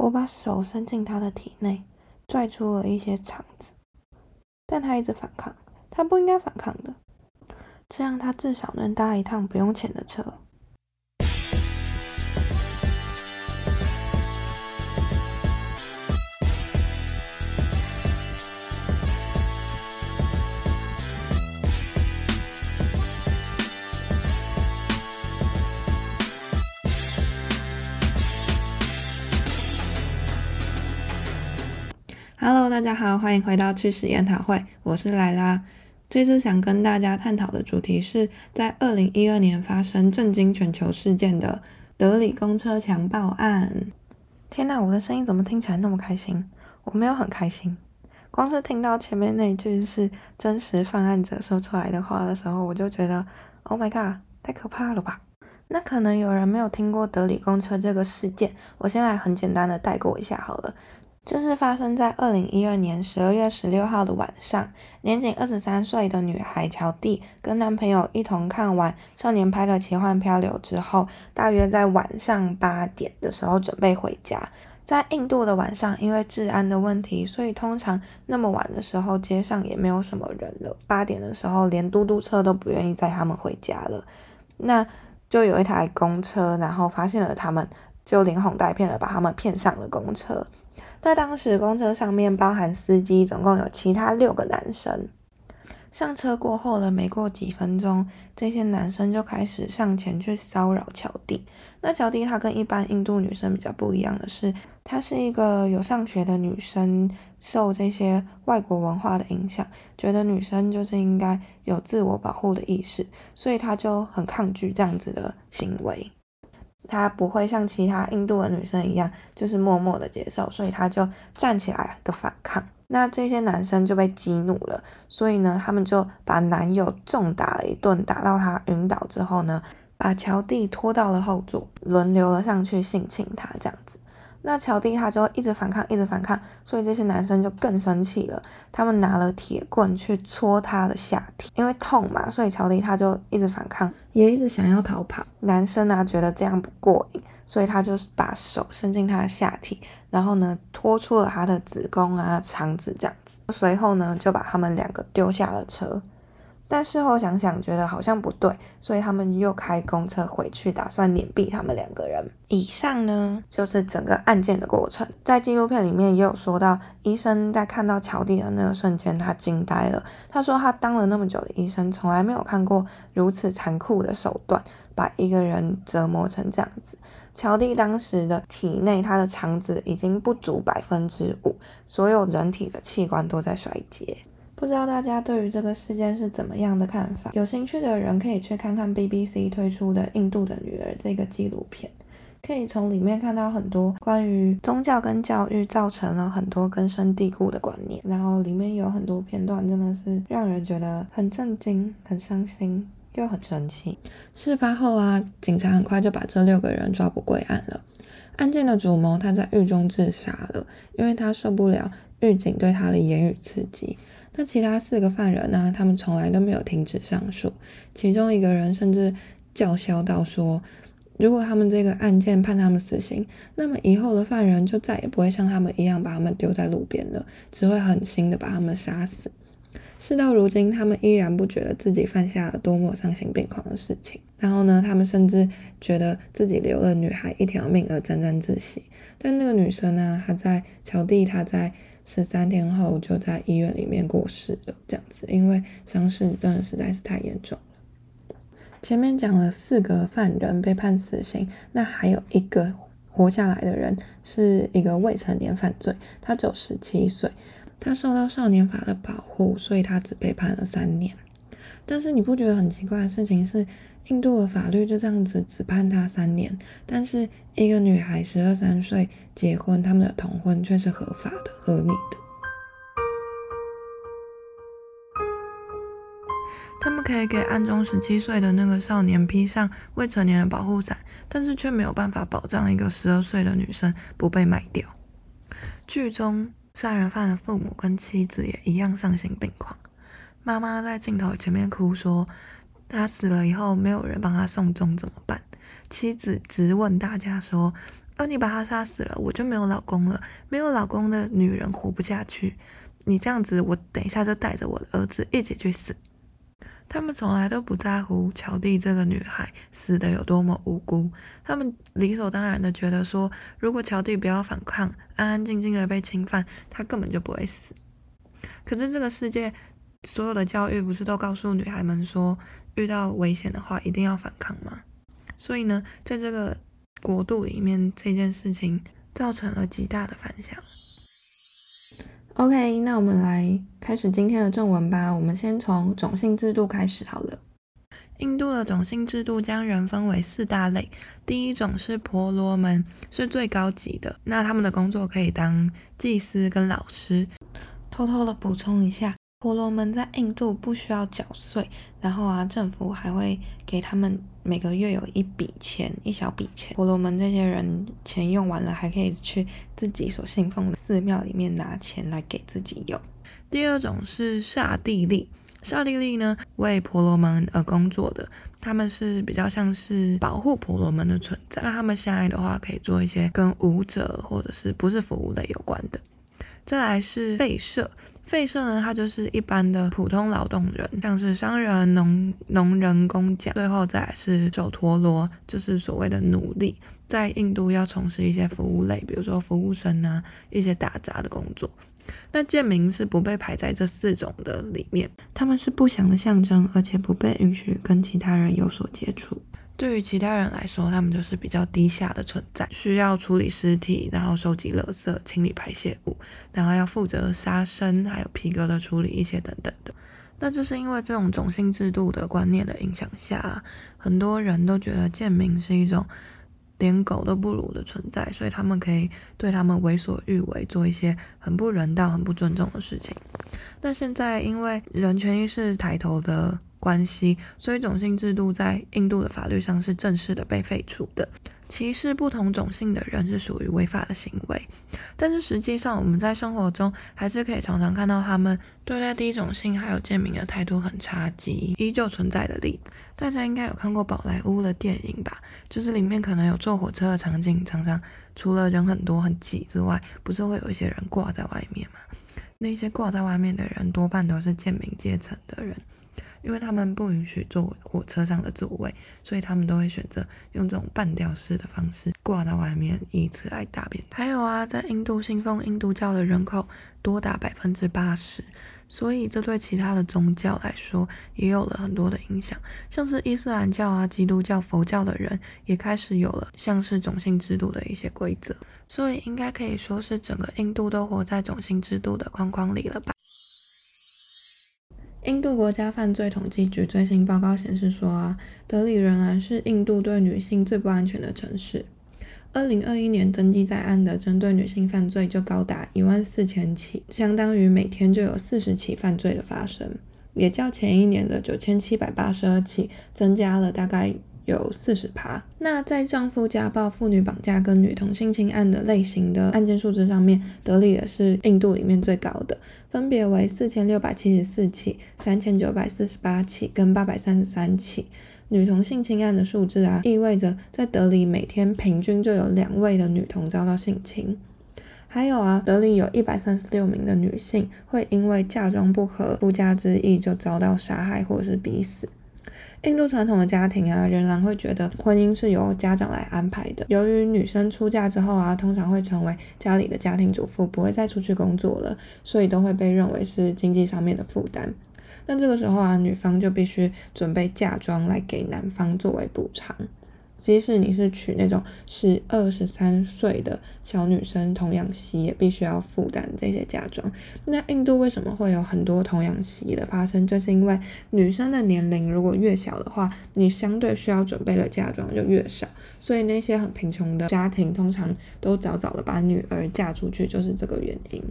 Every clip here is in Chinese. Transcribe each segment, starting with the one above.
我把手伸进他的体内，拽出了一些肠子，但他一直反抗。他不应该反抗的，这样他至少能搭一趟不用钱的车。大家好，欢迎回到趣史研讨会，我是莱拉。这次想跟大家探讨的主题是在二零一二年发生震惊全球事件的德里公车强暴案。天呐，我的声音怎么听起来那么开心？我没有很开心，光是听到前面那句是真实犯案者说出来的话的时候，我就觉得 Oh my god，太可怕了吧？那可能有人没有听过德里公车这个事件，我先来很简单的带过一下好了。就是发生在二零一二年十二月十六号的晚上，年仅二十三岁的女孩乔蒂跟男朋友一同看完《少年派的奇幻漂流》之后，大约在晚上八点的时候准备回家。在印度的晚上，因为治安的问题，所以通常那么晚的时候街上也没有什么人了。八点的时候，连嘟嘟车都不愿意载他们回家了。那就有一台公车，然后发现了他们，就连哄带骗的把他们骗上了公车。在当时，公车上面包含司机，总共有其他六个男生。上车过后了，没过几分钟，这些男生就开始上前去骚扰乔蒂。那乔蒂她跟一般印度女生比较不一样的是，她是一个有上学的女生，受这些外国文化的影响，觉得女生就是应该有自我保护的意识，所以她就很抗拒这样子的行为。她不会像其他印度的女生一样，就是默默的接受，所以她就站起来的反抗。那这些男生就被激怒了，所以呢，他们就把男友重打了一顿，打到他晕倒之后呢，把乔蒂拖到了后座，轮流了上去性侵他，这样子。那乔蒂他就一直反抗，一直反抗，所以这些男生就更生气了。他们拿了铁棍去戳他的下体，因为痛嘛，所以乔蒂他就一直反抗，也一直想要逃跑。男生啊觉得这样不过瘾，所以他就把手伸进他的下体，然后呢拖出了他的子宫啊、肠子这样子。随后呢就把他们两个丢下了车。但事后想想，觉得好像不对，所以他们又开公车回去，打算碾毙他们两个人。以上呢，就是整个案件的过程。在纪录片里面也有说到，医生在看到乔蒂的那个瞬间，他惊呆了。他说他当了那么久的医生，从来没有看过如此残酷的手段，把一个人折磨成这样子。乔蒂当时的体内，他的肠子已经不足百分之五，所有人体的器官都在衰竭。不知道大家对于这个事件是怎么样的看法？有兴趣的人可以去看看 BBC 推出的《印度的女儿》这个纪录片，可以从里面看到很多关于宗教跟教育造成了很多根深蒂固的观念。然后里面有很多片段真的是让人觉得很震惊、很伤心又很生气。事发后啊，警察很快就把这六个人抓捕归案了。案件的主谋他在狱中自杀了，因为他受不了狱警对他的言语刺激。那其他四个犯人呢？他们从来都没有停止上诉，其中一个人甚至叫嚣到说，如果他们这个案件判他们死刑，那么以后的犯人就再也不会像他们一样把他们丢在路边了，只会狠心的把他们杀死。事到如今，他们依然不觉得自己犯下了多么丧心病狂的事情。然后呢，他们甚至觉得自己留了女孩一条命而沾沾自喜。但那个女生呢？她在乔蒂，她在。十三天后就在医院里面过世了，这样子，因为伤势真的实在是太严重了。前面讲了四个犯人被判死刑，那还有一个活下来的人是一个未成年犯罪，他只有十七岁，他受到少年法的保护，所以他只被判了三年。但是你不觉得很奇怪的事情是？印度的法律就这样子只判他三年，但是一个女孩十二三岁结婚，他们的同婚却是合法的、合理的。他们可以给案中十七岁的那个少年披上未成年的保护伞，但是却没有办法保障一个十二岁的女生不被卖掉。剧中杀人犯的父母跟妻子也一样丧心病狂，妈妈在镜头前面哭说。他死了以后，没有人帮他送终怎么办？妻子直问大家说：“啊，你把他杀死了，我就没有老公了。没有老公的女人活不下去。你这样子，我等一下就带着我的儿子一起去死。他们从来都不在乎乔蒂这个女孩死的有多么无辜，他们理所当然的觉得说，如果乔蒂不要反抗，安安静静的被侵犯，她根本就不会死。可是这个世界所有的教育不是都告诉女孩们说，遇到危险的话一定要反抗吗？所以呢，在这个国度里面，这件事情造成了极大的反响。OK，那我们来开始今天的正文吧。我们先从种姓制度开始好了。印度的种姓制度将人分为四大类。第一种是婆罗门，是最高级的。那他们的工作可以当祭司跟老师。偷偷的补充一下。婆罗门在印度不需要缴税，然后啊，政府还会给他们每个月有一笔钱，一小笔钱。婆罗门这些人钱用完了，还可以去自己所信奉的寺庙里面拿钱来给自己用。第二种是刹帝利，刹帝利呢为婆罗门而工作的，他们是比较像是保护婆罗门的存在。那他们下来的话可以做一些跟舞者或者是不是服务类有关的。再来是废社，废社呢，它就是一般的普通劳动人，像是商人、农农人、工匠。最后再来是手陀螺，就是所谓的奴隶，在印度要从事一些服务类，比如说服务生啊，一些打杂的工作。那贱民是不被排在这四种的里面，他们是不祥的象征，而且不被允许跟其他人有所接触。对于其他人来说，他们就是比较低下的存在，需要处理尸体，然后收集垃圾、清理排泄物，然后要负责杀生，还有皮革的处理一些等等的。那就是因为这种种姓制度的观念的影响下，很多人都觉得贱民是一种连狗都不如的存在，所以他们可以对他们为所欲为，做一些很不人道、很不尊重的事情。那现在因为人权意识抬头的。关系，所以种姓制度在印度的法律上是正式的被废除的。歧视不同种姓的人是属于违法的行为，但是实际上我们在生活中还是可以常常看到他们对待第一种姓还有贱民的态度很差劲，依旧存在的例子。大家应该有看过宝莱坞的电影吧？就是里面可能有坐火车的场景，常常除了人很多很挤之外，不是会有一些人挂在外面吗？那些挂在外面的人多半都是贱民阶层的人。因为他们不允许坐火车上的座位，所以他们都会选择用这种半吊式的方式挂到外面，以此来大便。还有啊，在印度信奉印度教的人口多达百分之八十，所以这对其他的宗教来说也有了很多的影响。像是伊斯兰教啊、基督教、佛教的人也开始有了像是种姓制度的一些规则，所以应该可以说是整个印度都活在种姓制度的框框里了吧。印度国家犯罪统计局最新报告显示说啊，德里仍然是印度对女性最不安全的城市。二零二一年登记在案的针对女性犯罪就高达一万四千起，相当于每天就有四十起犯罪的发生，也较前一年的九千七百八十二起增加了大概。有四十趴。那在丈夫家暴、妇女绑架跟女童性侵案的类型的案件数字上面，德里也是印度里面最高的，分别为四千六百七十四起、三千九百四十八起跟八百三十三起。女童性侵案的数字啊，意味着在德里每天平均就有两位的女童遭到性侵。还有啊，德里有一百三十六名的女性会因为嫁妆不合、夫家之意就遭到杀害或者是逼死。印度传统的家庭啊，仍然会觉得婚姻是由家长来安排的。由于女生出嫁之后啊，通常会成为家里的家庭主妇，不会再出去工作了，所以都会被认为是经济上面的负担。那这个时候啊，女方就必须准备嫁妆来给男方作为补偿。即使你是娶那种是二十三岁的小女生童养媳，也必须要负担这些嫁妆。那印度为什么会有很多童养媳的发生？就是因为女生的年龄如果越小的话，你相对需要准备的嫁妆就越少，所以那些很贫穷的家庭通常都早早的把女儿嫁出去，就是这个原因。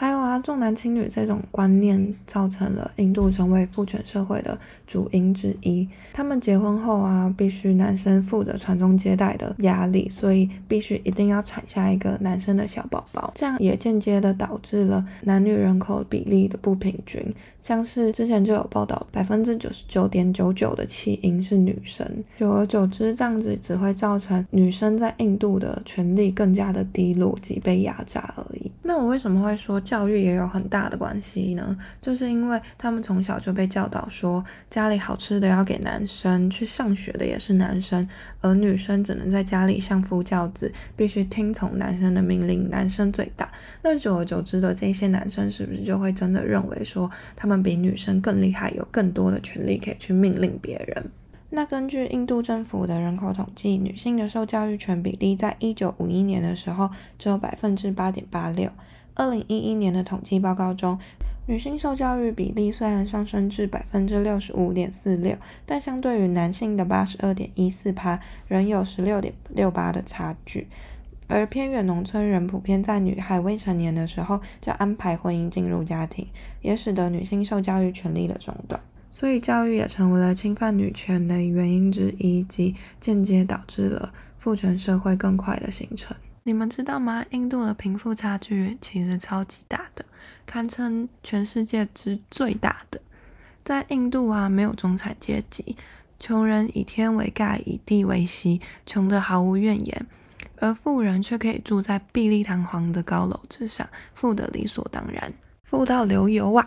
还有啊，重男轻女这种观念造成了印度成为父权社会的主因之一。他们结婚后啊，必须男生负责传宗接代的压力，所以必须一定要产下一个男生的小宝宝。这样也间接的导致了男女人口比例的不平均。像是之前就有报道，百分之九十九点九九的弃婴是女生。久而久之，这样子只会造成女生在印度的权利更加的低落及被压榨而已。那我为什么会说？教育也有很大的关系呢，就是因为他们从小就被教导说，家里好吃的要给男生，去上学的也是男生，而女生只能在家里相夫教子，必须听从男生的命令，男生最大。那久而久之的这些男生是不是就会真的认为说，他们比女生更厉害，有更多的权利可以去命令别人？那根据印度政府的人口统计，女性的受教育权比例在一九五一年的时候只有百分之八点八六。二零一一年的统计报告中，女性受教育比例虽然上升至百分之六十五点四六，但相对于男性的八十二点一四趴，仍有十六点六八的差距。而偏远农村人普遍在女孩未成年的时候就安排婚姻进入家庭，也使得女性受教育权利的中断。所以，教育也成为了侵犯女权的原因之一，及间接导致了父权社会更快的形成。你们知道吗？印度的贫富差距其实超级大的，堪称全世界之最大的。在印度啊，没有中产阶级，穷人以天为盖，以地为席，穷得毫无怨言；而富人却可以住在碧丽堂皇的高楼之上，富得理所当然，富到流油啊！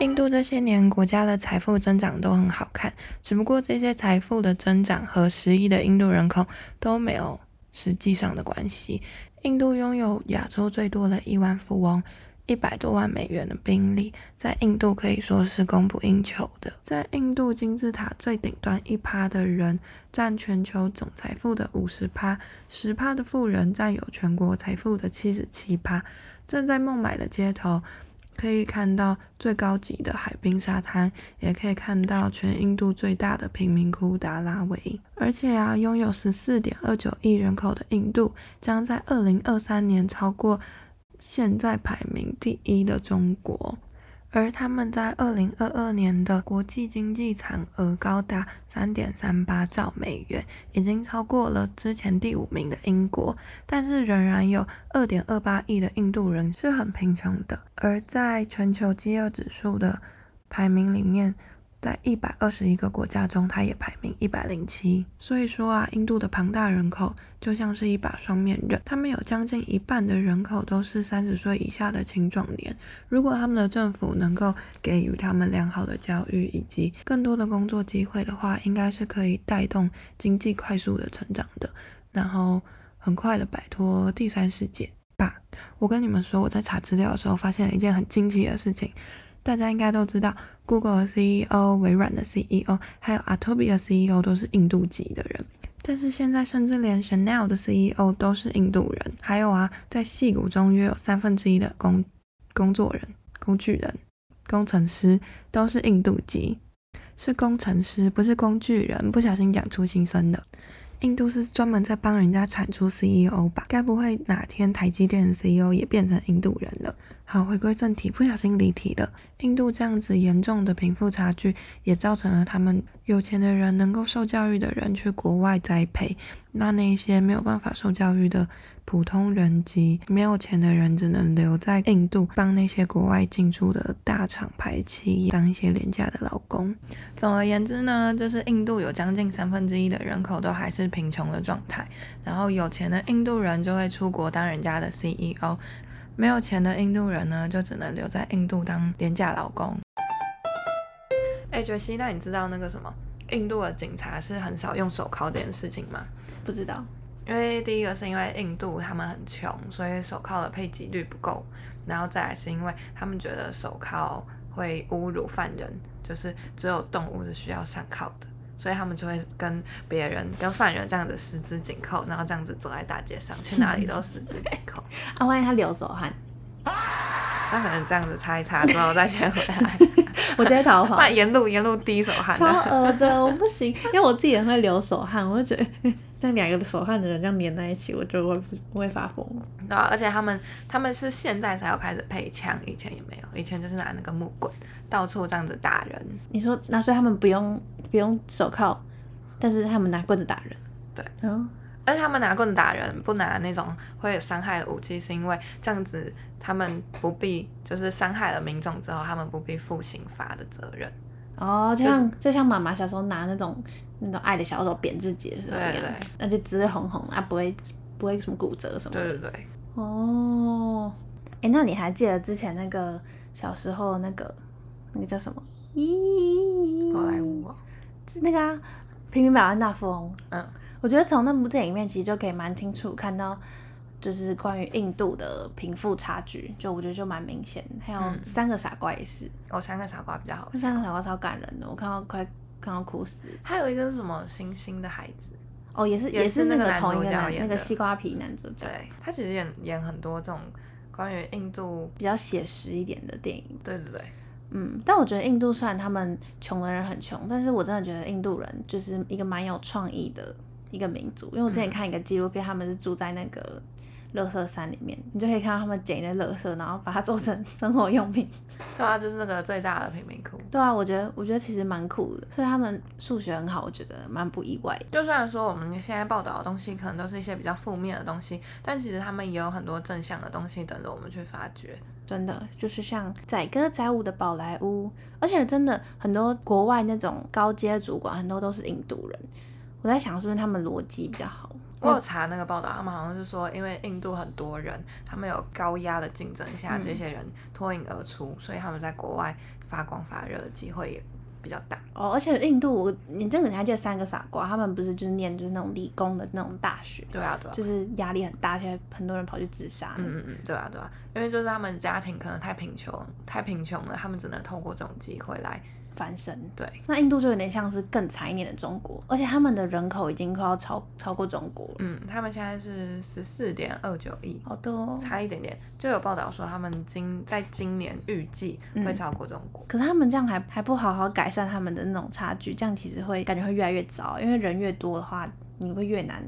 印度这些年国家的财富增长都很好看，只不过这些财富的增长和十亿的印度人口都没有实际上的关系。印度拥有亚洲最多的亿万富翁，一百多万美元的兵力，在印度可以说是供不应求的。在印度金字塔最顶端一趴的人，占全球总财富的五十趴，十趴的富人占有全国财富的七十七趴。站在孟买的街头。可以看到最高级的海滨沙滩，也可以看到全印度最大的贫民窟达拉维。而且啊，拥有十四点二九亿人口的印度，将在二零二三年超过现在排名第一的中国。而他们在二零二二年的国际经济产额高达三点三八兆美元，已经超过了之前第五名的英国，但是仍然有二点二八亿的印度人是很贫穷的。而在全球饥饿指数的排名里面，在一百二十一个国家中，它也排名一百零七。所以说啊，印度的庞大人口就像是一把双面刃，他们有将近一半的人口都是三十岁以下的青壮年。如果他们的政府能够给予他们良好的教育以及更多的工作机会的话，应该是可以带动经济快速的成长的，然后很快的摆脱第三世界吧。我跟你们说，我在查资料的时候发现了一件很惊奇的事情。大家应该都知道，Google 的 CEO、微软的 CEO，还有 Adobe 的 CEO 都是印度籍的人。但是现在，甚至连 Chanel 的 CEO 都是印度人。还有啊，在戏骨中约有三分之一的工工作人、工具人、工程师都是印度籍，是工程师，不是工具人。不小心讲出心声的。印度是专门在帮人家产出 CEO 吧？该不会哪天台积电的 CEO 也变成印度人了？好，回归正题，不小心离题了。印度这样子严重的贫富差距，也造成了他们有钱的人能够受教育的人去国外栽培，那那些没有办法受教育的普通人及没有钱的人，只能留在印度帮那些国外进驻的大厂排期当一些廉价的劳工。总而言之呢，就是印度有将近三分之一的人口都还是贫穷的状态，然后有钱的印度人就会出国当人家的 CEO。没有钱的印度人呢，就只能留在印度当廉价劳工。哎，觉西，那你知道那个什么，印度的警察是很少用手铐这件事情吗？不知道，因为第一个是因为印度他们很穷，所以手铐的配给率不够，然后再来是因为他们觉得手铐会侮辱犯人，就是只有动物是需要上铐的。所以他们就会跟别人、跟犯人这样子十指紧扣，然后这样子走在大街上，去哪里都十指紧扣。啊，万一他流手汗，他可能这样子擦一擦之后再牵回来。我直接逃跑。沿路沿路滴手汗。超恶的，我不行，因为我自己也会流手汗，我就觉得那两个手汗的人这样粘在一起，我就会不我会发疯。对啊，而且他们他们是现在才有开始配枪，以前也没有，以前就是拿那个木棍到处这样子打人。你说，那所以他们不用不用手铐，但是他们拿棍子打人。对，嗯，而且他们拿棍子打人，不拿那种会有伤害的武器，是因为这样子他们不必就是伤害了民众之后，他们不必负刑罚的责任。哦，就像就像妈妈小时候拿那种那种爱的小手扁自己的时候一样对对，而且只会红红啊，不会不会什么骨折什么的。对对对，哦，哎，那你还记得之前那个小时候那个那个叫什么？咦，好莱坞哦，是那个啊，《平民百万大富翁》。嗯，我觉得从那部电影里面其实就可以蛮清楚看到，就是关于印度的贫富差距，就我觉得就蛮明显。还有嗯三个傻瓜也是，哦三个傻瓜比较好。三个傻瓜超感人的，我看到快看到哭死。还有一个是什么星星的孩子，哦，也是也是那个个男主角演的那个西瓜皮男主角，对他其实演演很多这种关于印度，比较写实一点的电影。对对对，嗯，但我觉得印度虽然他们穷的人很穷，但是我真的觉得印度人就是一个蛮有创意的一个民族。因为我之前嗯看一个纪录片，他们是住在那个垃圾山里面，你就可以看到他们捡一堆垃圾，然后把它做成生活用品。对啊，就是那个最大的贫民窟。对啊，我觉得我觉得其实蛮酷的，所以他们数学很好，我觉得蛮不意外的。就虽然说我们现在报道的东西可能都是一些比较负面的东西，但其实他们也有很多正向的东西等着我们去发掘。真的就是像载歌载舞的宝莱坞，而且真的很多国外那种高阶主管，很多都是印度人。我在想是不是他们逻辑比较好？我有查那个报道，他们好像是说，因为印度很多人，他们有高压的竞争下，嗯这些人脱颖而出，所以他们在国外发光发热的机会也比较大。哦，而且印度，我你这个你还记得三个傻瓜，他们不是就是念就是那种理工的那种大学，对啊，对啊，就是压力很大，现在很多人跑去自杀。嗯嗯嗯，对啊对啊，因为就是他们家庭可能太贫穷，太贫穷了，他们只能透过这种机会来翻身。对。那印度就有点像是更惨一点的中国，而且他们的人口已经快要超超过中国了，嗯，他们现在是十四点二九亿，好多、哦。差一点点。就有报道说，他们今在今年预计会超过中国。可是他们这样还还不好好改善他们的那种差距，这样其实会感觉会越来越糟，因为人越多的话，你会越难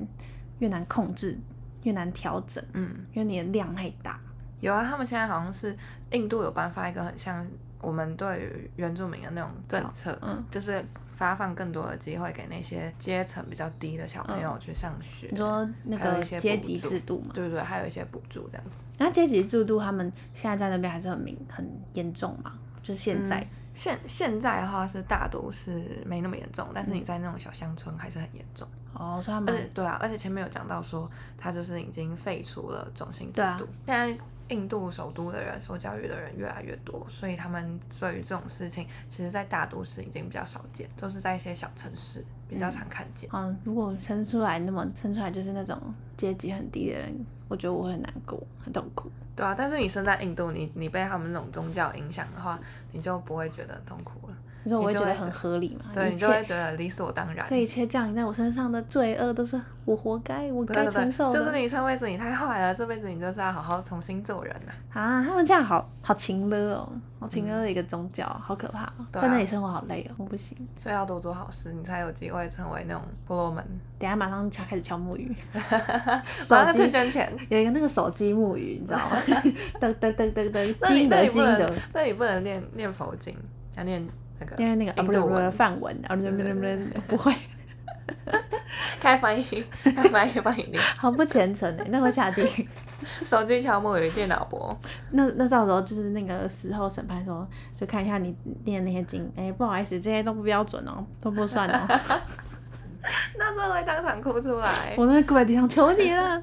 越难控制，越难调整，嗯，因为你的量太大。有啊，他们现在好像是印度有颁发一个很像我们对于原住民的那种政策，嗯，就是发放更多的机会给那些阶层比较低的小朋友去上学。你说那个阶级制度嘛？对对对，还有一些补助这样子。那阶级制度他们现在在那边还是很明很严重嘛？就是现在。嗯现现在的话是大都市没那么严重，但是你在那种小乡村还是很严重。哦，所以他而们且对啊，而且前面有讲到说，他就是已经废除了种姓制度。现在印度首都的人受教育的人越来越多，所以他们对于这种事情，其实在大都市已经比较少见，都是在一些小城市比较常看见。嗯，如果生出来那么生出来就是那种阶级很低的人，我觉得我会很难过，很痛苦。对啊，但是你生在印度，你你被他们那种宗教影响的话，你就不会觉得痛苦了。你说我会觉得很合理嘛？对，你就会切觉得理所当然。这一切降临在我身上的罪恶都是我活该，我该对对对，承受。就是你上辈子你太坏了，这辈子你就是要好好重新做人呐、啊，他们这样好好情勒哦，好情勒的一个宗教，好可怕、哦，对啊在那里生活好累哦，我不行。所以要多做好事，你才有机会成为那种婆罗门。等下马上就开始敲木鱼，马上去捐钱。有一个那个手机木鱼，你知道吗？噔噔噔噔噔，金的金那你不能的，，那你不能念念佛经，要念那个因为那个啊不是不是文，啊，不是不是不是不会，开翻译，开翻译帮你念。好不虔诚哎，那会下地狱。手机敲木鱼，电脑播。那那到时候就是那个死后审判说，就看一下你念那些经，哎、不好意思，这些都不标准哦，都不算哦。那真的会当场哭出来。我那跪在地上求你了，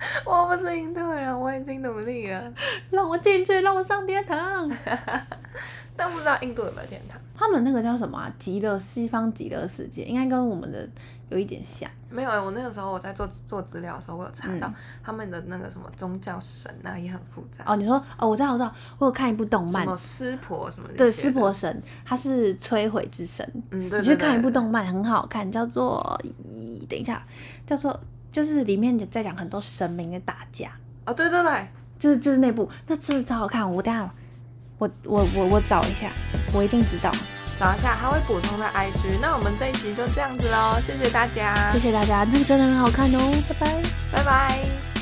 我不是印度人，我已经努力了，让我进去，让我上天堂。但不知道印度有没有天堂。他们那个叫什么、啊？极乐西方极乐世界，应该跟我们的有一点像。没有欸，我那个时候我在做做资料的时候，我有查到、嗯他们的那个什么宗教神啊也很复杂，哦，你说哦，我知道，我知道，我有看一部动漫，什么湿婆什么的对，湿婆，神，他是摧毁之神。嗯，对你对去看一部动漫，很好看，叫做咦等一下，叫做就是里面在讲很多神明的打架，啊，对对对，就是就是那部，那真的超好看。我等下我我我我找一下，我一定知道。找一下他会补充的 IG。那我们这一集就这样子喽，谢谢大家，谢谢大家，那个真的很好看哦，拜拜，拜拜。